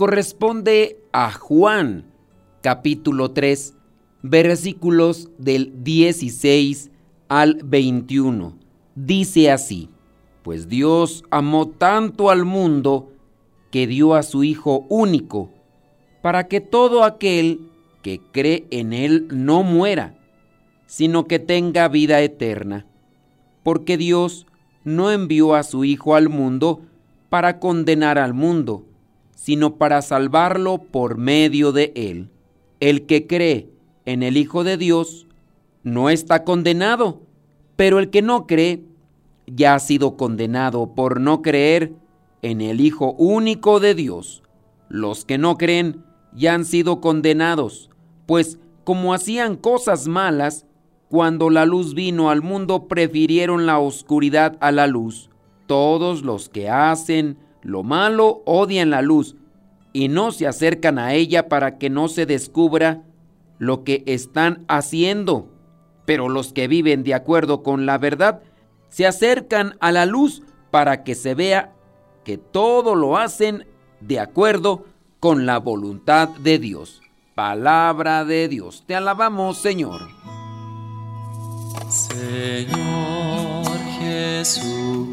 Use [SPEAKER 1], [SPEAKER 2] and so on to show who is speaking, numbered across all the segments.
[SPEAKER 1] corresponde a Juan, capítulo 3, versículos del 16 al 21. Dice así, pues Dios amó tanto al mundo que dio a su Hijo único, para que todo aquel que cree en Él no muera, sino que tenga vida eterna. Porque Dios no envió a su Hijo al mundo para condenar al mundo, sino para salvarlo por medio de él. El que cree en el Hijo de Dios no está condenado, pero el que no cree ya ha sido condenado por no creer en el Hijo único de Dios. Los que no creen ya han sido condenados, pues como hacían cosas malas, cuando la luz vino al mundo, prefirieron la oscuridad a la luz. Todos los que hacen lo malo odian la luz y no se acercan a ella para que no se descubra lo que están haciendo. Pero los que viven de acuerdo con la verdad se acercan a la luz para que se vea que todo lo hacen de acuerdo con la voluntad de Dios. Palabra de Dios. Te alabamos, Señor.
[SPEAKER 2] Señor Jesucristo,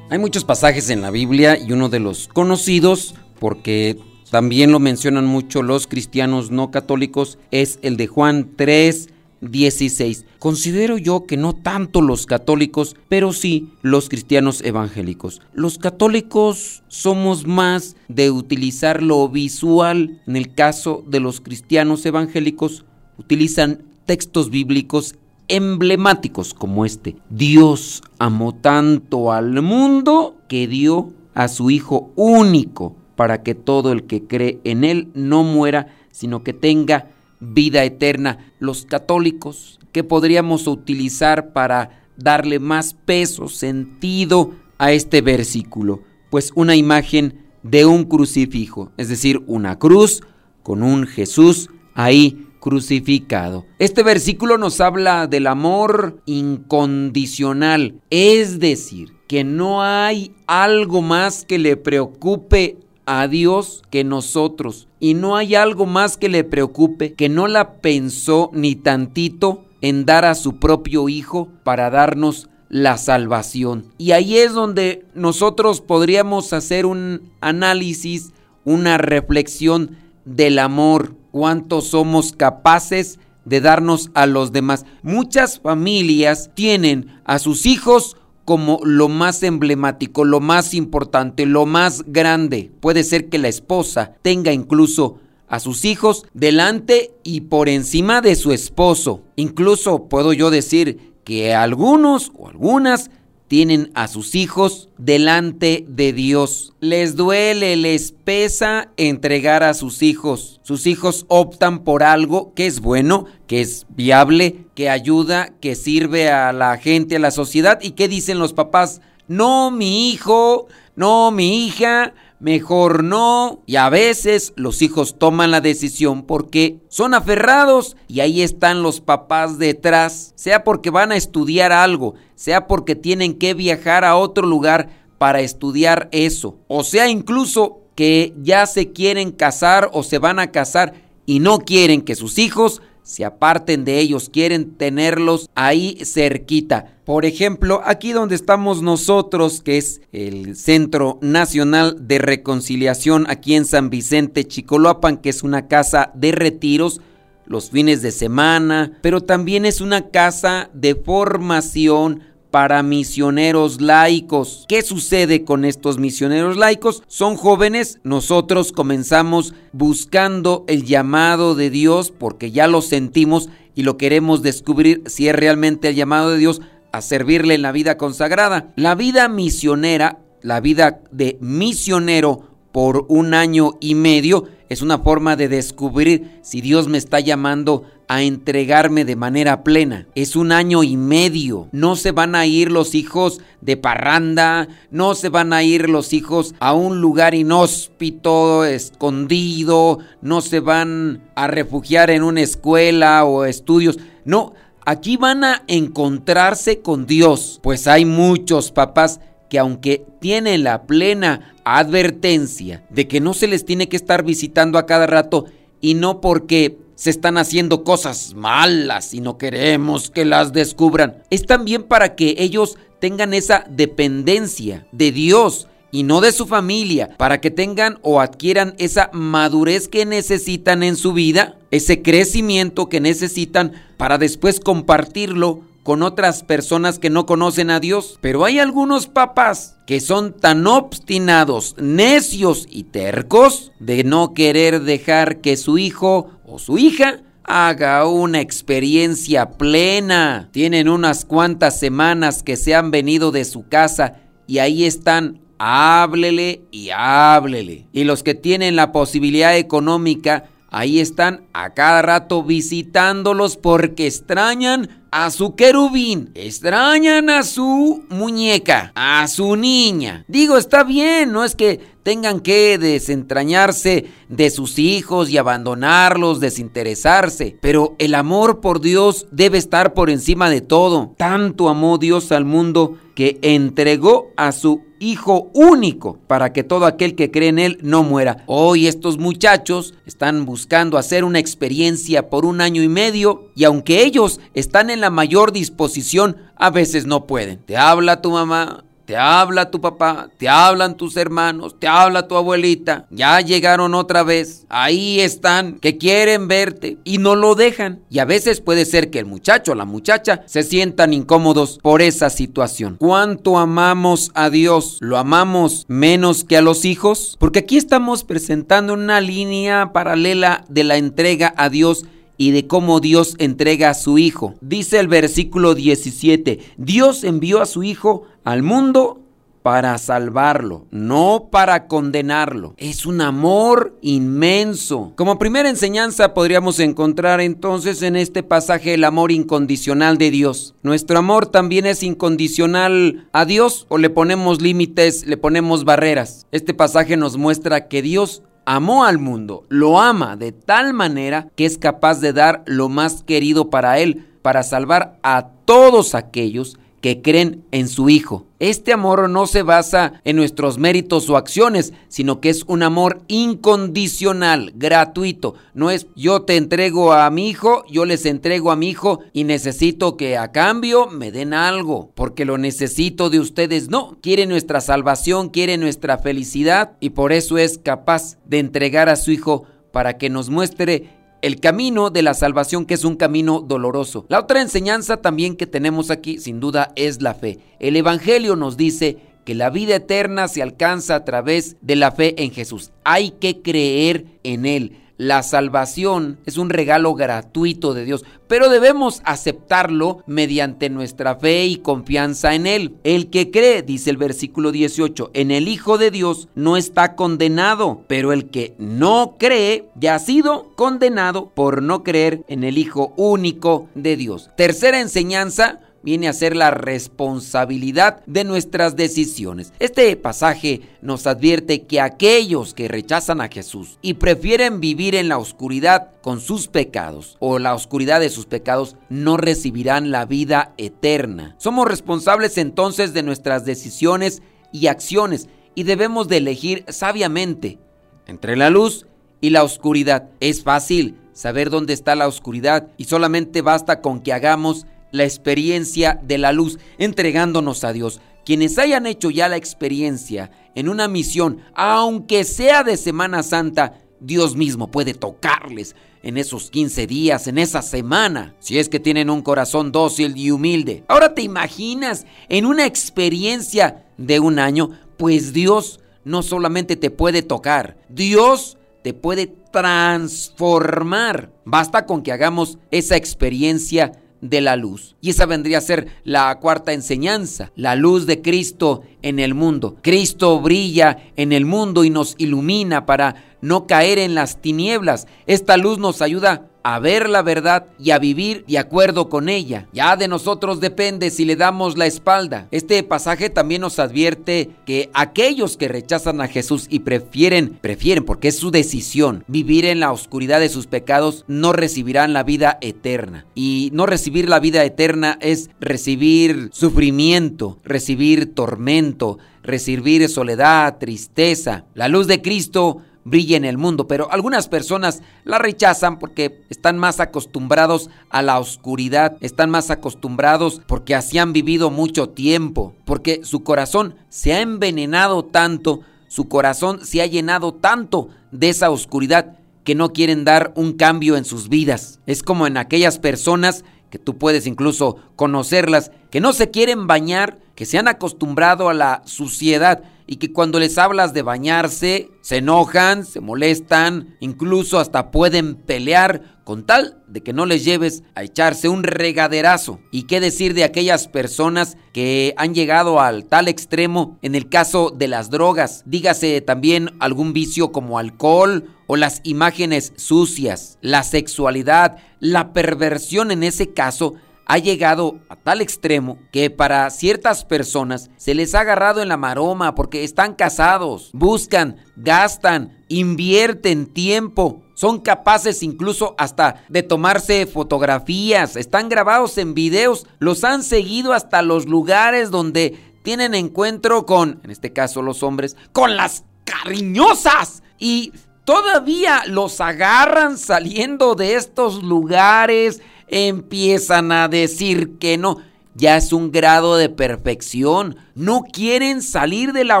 [SPEAKER 1] Hay muchos pasajes en la Biblia y uno de los conocidos, porque también lo mencionan mucho los cristianos no católicos, es el de Juan 3, 16. Considero yo que no tanto los católicos, pero sí los cristianos evangélicos. Los católicos somos más de utilizar lo visual. En el caso de los cristianos evangélicos, utilizan textos bíblicos emblemáticos como este. Dios amó tanto al mundo que dio a su Hijo único para que todo el que cree en Él no muera, sino que tenga vida eterna. Los católicos, ¿qué podríamos utilizar para darle más peso, sentido a este versículo? Pues una imagen de un crucifijo, es decir, una cruz con un Jesús ahí crucificado. Este versículo nos habla del amor incondicional, es decir, que no hay algo más que le preocupe a Dios que nosotros. Y no hay algo más que le preocupe que no la pensó ni tantito en dar a su propio Hijo para darnos la salvación. Y ahí es donde nosotros podríamos hacer un análisis, una reflexión del amor, cuánto somos capaces de darnos a los demás. Muchas familias tienen a sus hijos como lo más emblemático, lo más importante, lo más grande. Puede ser que la esposa tenga incluso a sus hijos delante y por encima de su esposo. Incluso puedo yo decir que algunos o algunas tienen a sus hijos delante de Dios. Les duele, les pesa entregar a sus hijos. Sus hijos optan por algo que es bueno, que es viable, que ayuda, que sirve a la gente, a la sociedad. ¿Y qué dicen los papás? No, mi hijo, no, mi hija, mejor no. Y a veces los hijos toman la decisión porque son aferrados y ahí están los papás detrás, sea porque van a estudiar algo, sea porque tienen que viajar a otro lugar para estudiar eso, o sea incluso que ya se quieren casar o se van a casar y no quieren que sus hijos se aparten de ellos, quieren tenerlos ahí cerquita. Por ejemplo, aquí donde estamos nosotros, que es el Centro Nacional de Reconciliación aquí en San Vicente, Chicoloapan, que es una casa de retiros los fines de semana, pero también es una casa de formación para misioneros laicos. ¿Qué sucede con estos misioneros laicos? Son jóvenes, nosotros comenzamos buscando el llamado de Dios porque ya lo sentimos y lo queremos descubrir si es realmente el llamado de Dios a servirle en la vida consagrada. La vida misionera, la vida de misionero por un año y medio es una forma de descubrir si Dios me está llamando a entregarme de manera plena. Es un año y medio. No se van a ir los hijos de parranda, no se van a ir los hijos a un lugar inhóspito, escondido, no se van a refugiar en una escuela o estudios. No, aquí van a encontrarse con Dios, pues hay muchos papás que aunque tienen la plena advertencia de que no se les tiene que estar visitando a cada rato y no porque se están haciendo cosas malas y no queremos que las descubran. Es también para que ellos tengan esa dependencia de Dios y no de su familia, para que tengan o adquieran esa madurez que necesitan en su vida, ese crecimiento que necesitan para después compartirlo con otras personas que no conocen a Dios. Pero hay algunos papás que son tan obstinados, necios y tercos de no querer dejar que su hijo o su hija haga una experiencia plena. Tienen unas cuantas semanas que se han venido de su casa y ahí están háblele y háblele. Y los que tienen la posibilidad económica, ahí están a cada rato visitándolos porque extrañan a su querubín, extrañan a su muñeca, a su niña. Digo, está bien, no es que tengan que desentrañarse de sus hijos y abandonarlos, desinteresarse, pero el amor por Dios debe estar por encima de todo. Tanto amó Dios al mundo que entregó a su Hijo único para que todo aquel que cree en Él no muera. Hoy estos muchachos están buscando hacer una experiencia por un año y medio y aunque ellos están en la mayor disposición, a veces no pueden. Te habla tu mamá, te habla tu papá, te hablan tus hermanos, te habla tu abuelita, ya llegaron otra vez, ahí están, que quieren verte y no lo dejan. Y a veces puede ser que el muchacho o la muchacha se sientan incómodos por esa situación. ¿Cuánto amamos a Dios? ¿Lo amamos menos que a los hijos? Porque aquí estamos presentando una línea paralela de la entrega a Dios y de cómo Dios entrega a su Hijo. Dice el versículo 17, Dios envió a su Hijo al mundo para salvarlo, no para condenarlo. Es un amor inmenso. Como primera enseñanza podríamos encontrar entonces en este pasaje el amor incondicional de Dios. Nuestro amor también es incondicional a Dios o le ponemos límites, le ponemos barreras. Este pasaje nos muestra que Dios amó al mundo, lo ama de tal manera que es capaz de dar lo más querido para él, para salvar a todos aquellos que creen en su Hijo. Este amor no se basa en nuestros méritos o acciones, sino que es un amor incondicional, gratuito. No es yo te entrego a mi hijo, yo les entrego a mi hijo y necesito que a cambio me den algo, porque lo necesito de ustedes. No, quiere nuestra salvación, quiere nuestra felicidad y por eso es capaz de entregar a su hijo para que nos muestre el camino de la salvación que es un camino doloroso. La otra enseñanza también que tenemos aquí sin duda es la fe. El Evangelio nos dice que la vida eterna se alcanza a través de la fe en Jesús. Hay que creer en Él. La salvación es un regalo gratuito de Dios, pero debemos aceptarlo mediante nuestra fe y confianza en Él. El que cree, dice el versículo 18, en el Hijo de Dios no está condenado, pero el que no cree ya ha sido condenado por no creer en el Hijo único de Dios. Tercera enseñanza, viene a ser la responsabilidad de nuestras decisiones. Este pasaje nos advierte que aquellos que rechazan a Jesús y prefieren vivir en la oscuridad con sus pecados o la oscuridad de sus pecados no recibirán la vida eterna. Somos responsables entonces de nuestras decisiones y acciones y debemos de elegir sabiamente entre la luz y la oscuridad. Es fácil saber dónde está la oscuridad y solamente basta con que hagamos la experiencia de la luz entregándonos a Dios. Quienes hayan hecho ya la experiencia en una misión, aunque sea de Semana Santa, Dios mismo puede tocarles en esos 15 días, en esa semana, si es que tienen un corazón dócil y humilde. Ahora te imaginas en una experiencia de un año, pues Dios no solamente te puede tocar, Dios te puede transformar. Basta con que hagamos esa experiencia de la luz. Y esa vendría a ser la cuarta enseñanza, la luz de Cristo en el mundo. Cristo brilla en el mundo y nos ilumina para no caer en las tinieblas. Esta luz nos ayuda a ver la verdad y a vivir de acuerdo con ella. Ya de nosotros depende si le damos la espalda. Este pasaje también nos advierte que aquellos que rechazan a Jesús y prefieren, prefieren porque es su decisión, vivir en la oscuridad de sus pecados, no recibirán la vida eterna. Y no recibir la vida eterna es recibir sufrimiento, recibir tormento, recibir soledad, tristeza. La luz de Cristo brilla en el mundo, pero algunas personas la rechazan porque están más acostumbrados a la oscuridad, están más acostumbrados porque así han vivido mucho tiempo, porque su corazón se ha envenenado tanto, su corazón se ha llenado tanto de esa oscuridad que no quieren dar un cambio en sus vidas. Es como en aquellas personas que tú puedes incluso conocerlas, que no se quieren bañar, que se han acostumbrado a la suciedad, y que cuando les hablas de bañarse, se enojan, se molestan, incluso hasta pueden pelear con tal de que no les lleves a echarse un regaderazo. ¿Y qué decir de aquellas personas que han llegado al tal extremo en el caso de las drogas? Dígase también algún vicio como alcohol o las imágenes sucias, la sexualidad, la perversión en ese caso ha llegado a tal extremo que para ciertas personas se les ha agarrado en la maroma porque están casados, buscan, gastan, invierten tiempo, son capaces incluso hasta de tomarse fotografías, están grabados en videos, los han seguido hasta los lugares donde tienen encuentro con, en este caso los hombres, con las cariñosas. Y todavía los agarran saliendo de estos lugares empiezan a decir que no. Ya es un grado de perfección. No quieren salir de la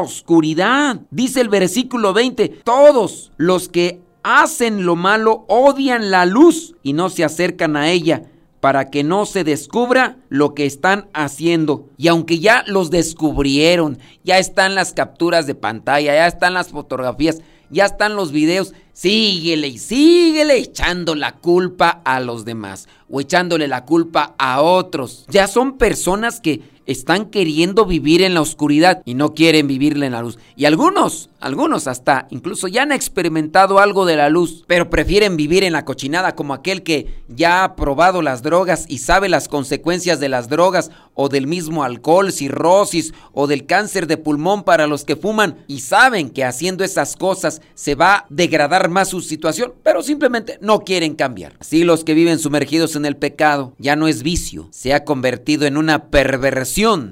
[SPEAKER 1] oscuridad. Dice el versículo 20, todos los que hacen lo malo odian la luz y no se acercan a ella para que no se descubra lo que están haciendo. Y aunque ya los descubrieron, ya están las capturas de pantalla, ya están las fotografías, ya están los videos, síguele y síguele echando la culpa a los demás o echándole la culpa a otros. Ya son personas que están queriendo vivir en la oscuridad y no quieren vivirla en la luz. Y algunos, algunos hasta incluso ya han experimentado algo de la luz, pero prefieren vivir en la cochinada como aquel que ya ha probado las drogas y sabe las consecuencias de las drogas o del mismo alcohol, cirrosis o del cáncer de pulmón para los que fuman y saben que haciendo esas cosas se va a degradar más su situación, pero simplemente no quieren cambiar. Así los que viven sumergidos en el pecado ya no es vicio, se ha convertido en una perversión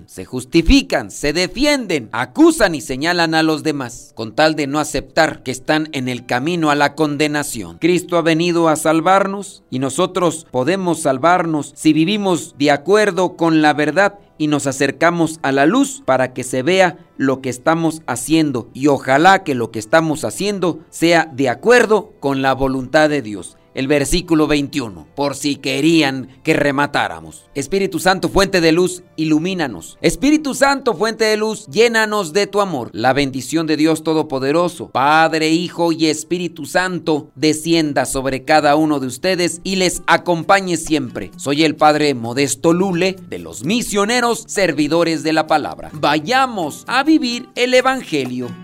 [SPEAKER 1] se justifican, se defienden, acusan y señalan a los demás, con tal de no aceptar que están en el camino a la condenación. Cristo ha venido a salvarnos y nosotros podemos salvarnos si vivimos de acuerdo con la verdad y nos acercamos a la luz para que se vea lo que estamos haciendo. Y ojalá que lo que estamos haciendo sea de acuerdo con la voluntad de Dios el versículo 21, por si querían que rematáramos. Espíritu Santo, fuente de luz, ilumínanos. Espíritu Santo, fuente de luz, llénanos de tu amor. La bendición de Dios Todopoderoso, Padre, Hijo y Espíritu Santo, descienda sobre cada uno de ustedes y les acompañe siempre. Soy el Padre Modesto Lule de los misioneros servidores de la palabra. Vayamos a vivir el Evangelio.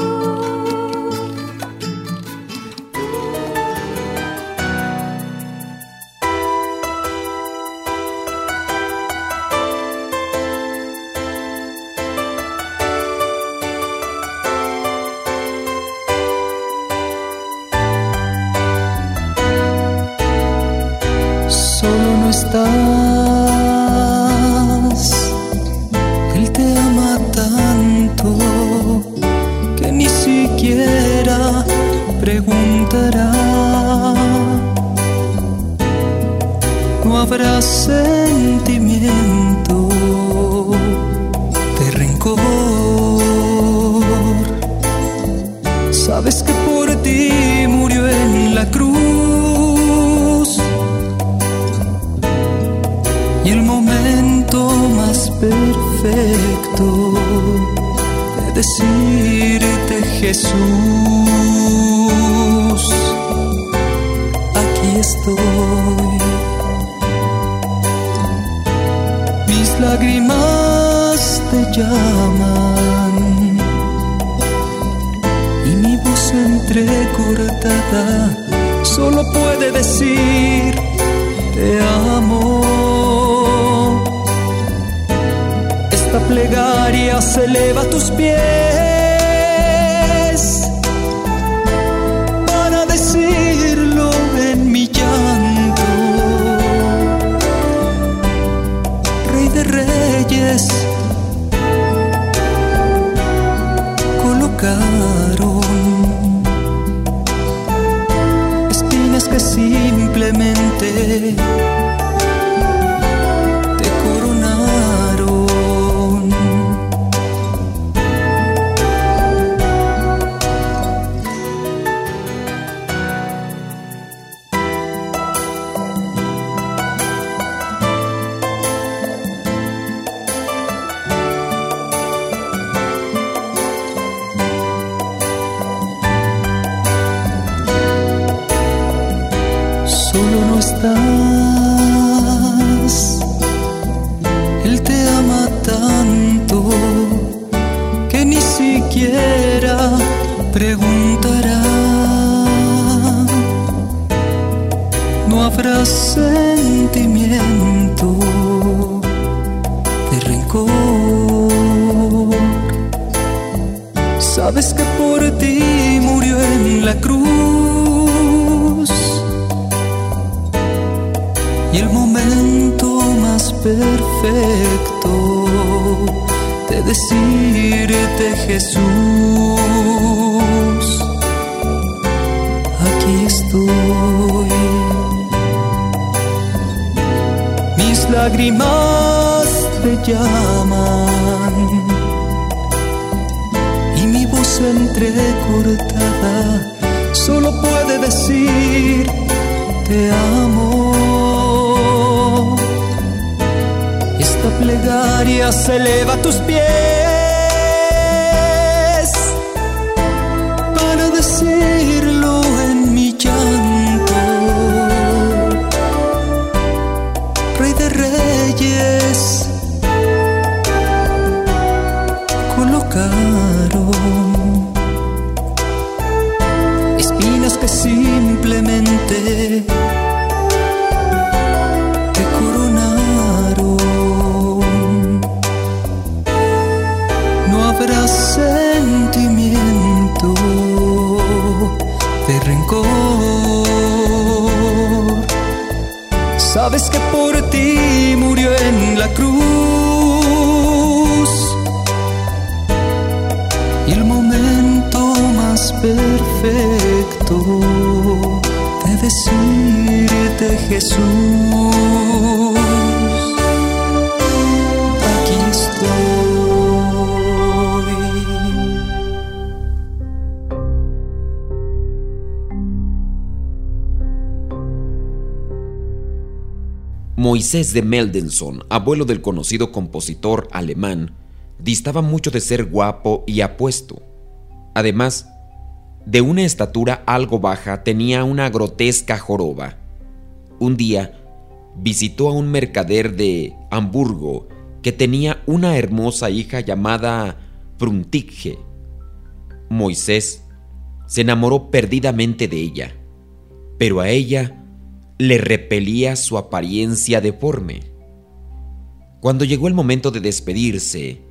[SPEAKER 3] No habrá sentimiento de rencor. Sabes que por ti murió en la cruz. Y el momento más perfecto de decirte Jesús, y mi voz entrecortada solo puede decir te amo. Esta plegaria se eleva a tus pies simplemente estás, decirte Jesús, aquí estoy. Mis lágrimas te llaman y mi voz entrecortada solo puede decir te amo. Plegaria se eleva tus pies la cruz. Y el momento más perfecto de decirte Jesús,
[SPEAKER 1] Moisés de Meldenson, abuelo del conocido compositor alemán, distaba mucho de ser guapo y apuesto. Además,
[SPEAKER 4] de una estatura algo baja, tenía una grotesca joroba. Un día visitó a un mercader de Hamburgo que tenía una hermosa hija llamada Pruntige. Moisés se enamoró perdidamente de ella, pero a ella le repelía su apariencia deforme. Cuando llegó el momento de despedirse,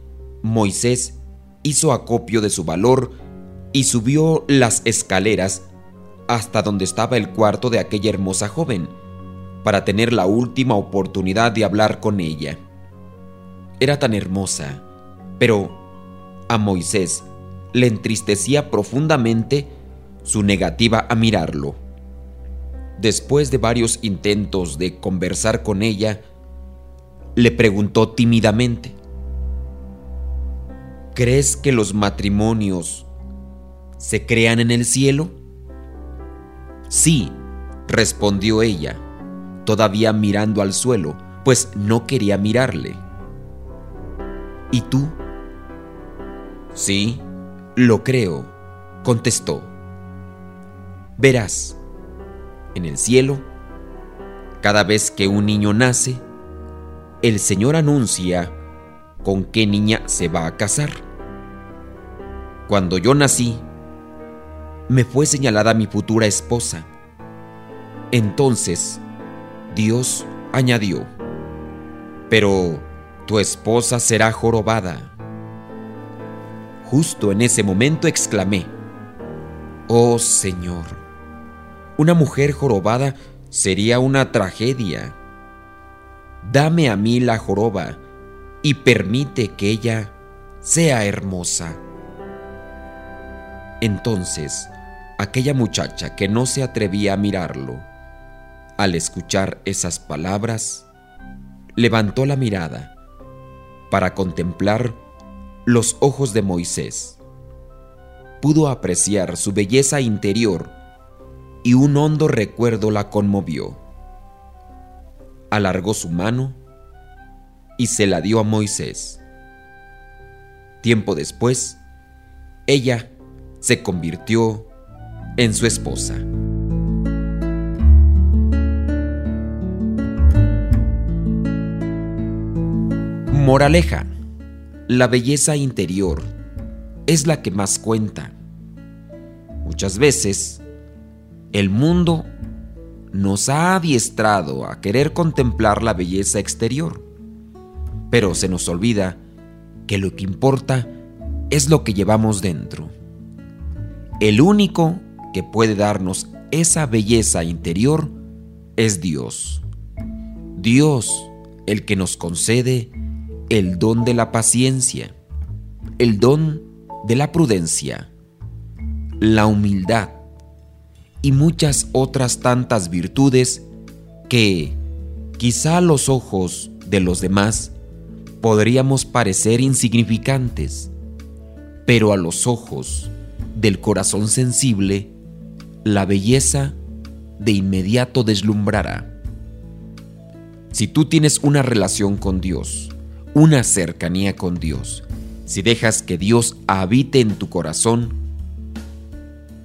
[SPEAKER 4] Moisés hizo acopio de su valor y subió las escaleras hasta donde estaba el cuarto de aquella hermosa joven, para tener la última oportunidad de hablar con ella. Era tan hermosa, pero a Moisés le entristecía profundamente su negativa a mirarlo. Después de varios intentos de conversar con ella, le preguntó tímidamente, ¿Crees que los matrimonios se crean en el cielo? Sí, respondió ella, todavía mirando al suelo, pues no quería mirarle. ¿Y tú? Sí, lo creo, contestó. Verás, en el cielo, cada vez que un niño nace, el Señor anuncia con qué niña se va a casar. Cuando yo nací, me fue señalada mi futura esposa. Entonces, Dios añadió, pero tu esposa será jorobada. Justo en ese momento exclamé, Oh Señor, una mujer jorobada sería una tragedia. Dame a mí la joroba y permite que ella sea hermosa. Entonces, aquella muchacha que no se atrevía a mirarlo, al escuchar esas palabras, levantó la mirada para contemplar los ojos de Moisés. Pudo apreciar su belleza interior y un hondo recuerdo la conmovió. Alargó su mano y se la dio a Moisés. Tiempo después, ella se convirtió en su esposa. Moraleja. La belleza interior es la que más cuenta. Muchas veces, el mundo nos ha adiestrado a querer contemplar la belleza exterior pero se nos olvida que lo que importa es lo que llevamos dentro. El único que puede darnos esa belleza interior es Dios. Dios el que nos concede el don de la paciencia, el don de la prudencia, la humildad y muchas otras tantas virtudes que quizá a los ojos de los demás podríamos parecer insignificantes, pero a los ojos del corazón sensible, la belleza de inmediato deslumbrará. Si tú tienes una relación con Dios, una cercanía con Dios, si dejas que Dios habite en tu corazón,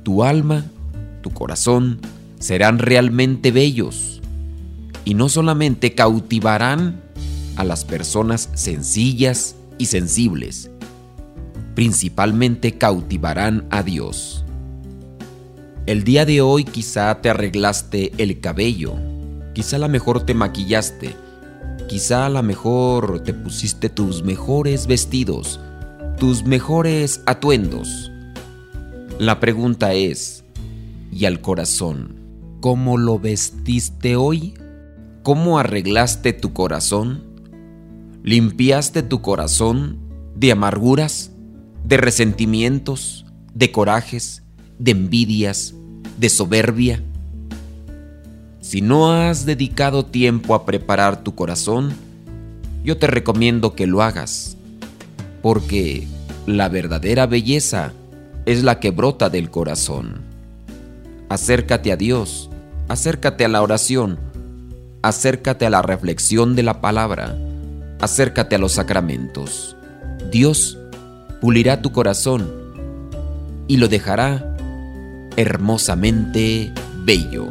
[SPEAKER 4] tu alma, tu corazón serán realmente bellos y no solamente cautivarán a las personas sencillas y sensibles. Principalmente cautivarán a Dios. El día de hoy quizá te arreglaste el cabello, quizá a lo mejor te maquillaste, quizá a lo mejor te pusiste tus mejores vestidos, tus mejores atuendos. La pregunta es, ¿y al corazón? ¿Cómo lo vestiste hoy? ¿Cómo arreglaste tu corazón? limpiaste tu corazón de amarguras, de resentimientos, de corajes, de envidias, de soberbia. Si no has dedicado tiempo a preparar tu corazón, yo te recomiendo que lo hagas, porque la verdadera belleza es la que brota del corazón. Acércate a Dios, acércate a la oración, acércate a la reflexión de la palabra acércate a los sacramentos. Dios pulirá tu corazón y lo dejará hermosamente bello.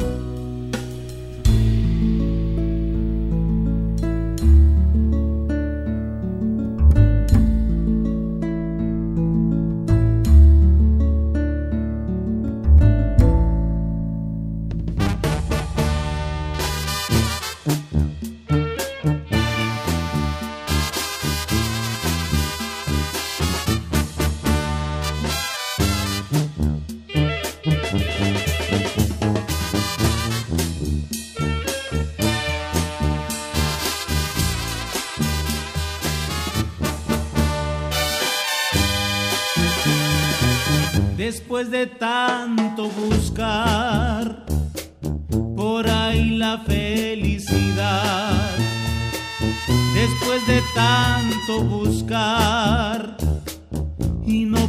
[SPEAKER 5] Felicidad, después de tanto buscar y no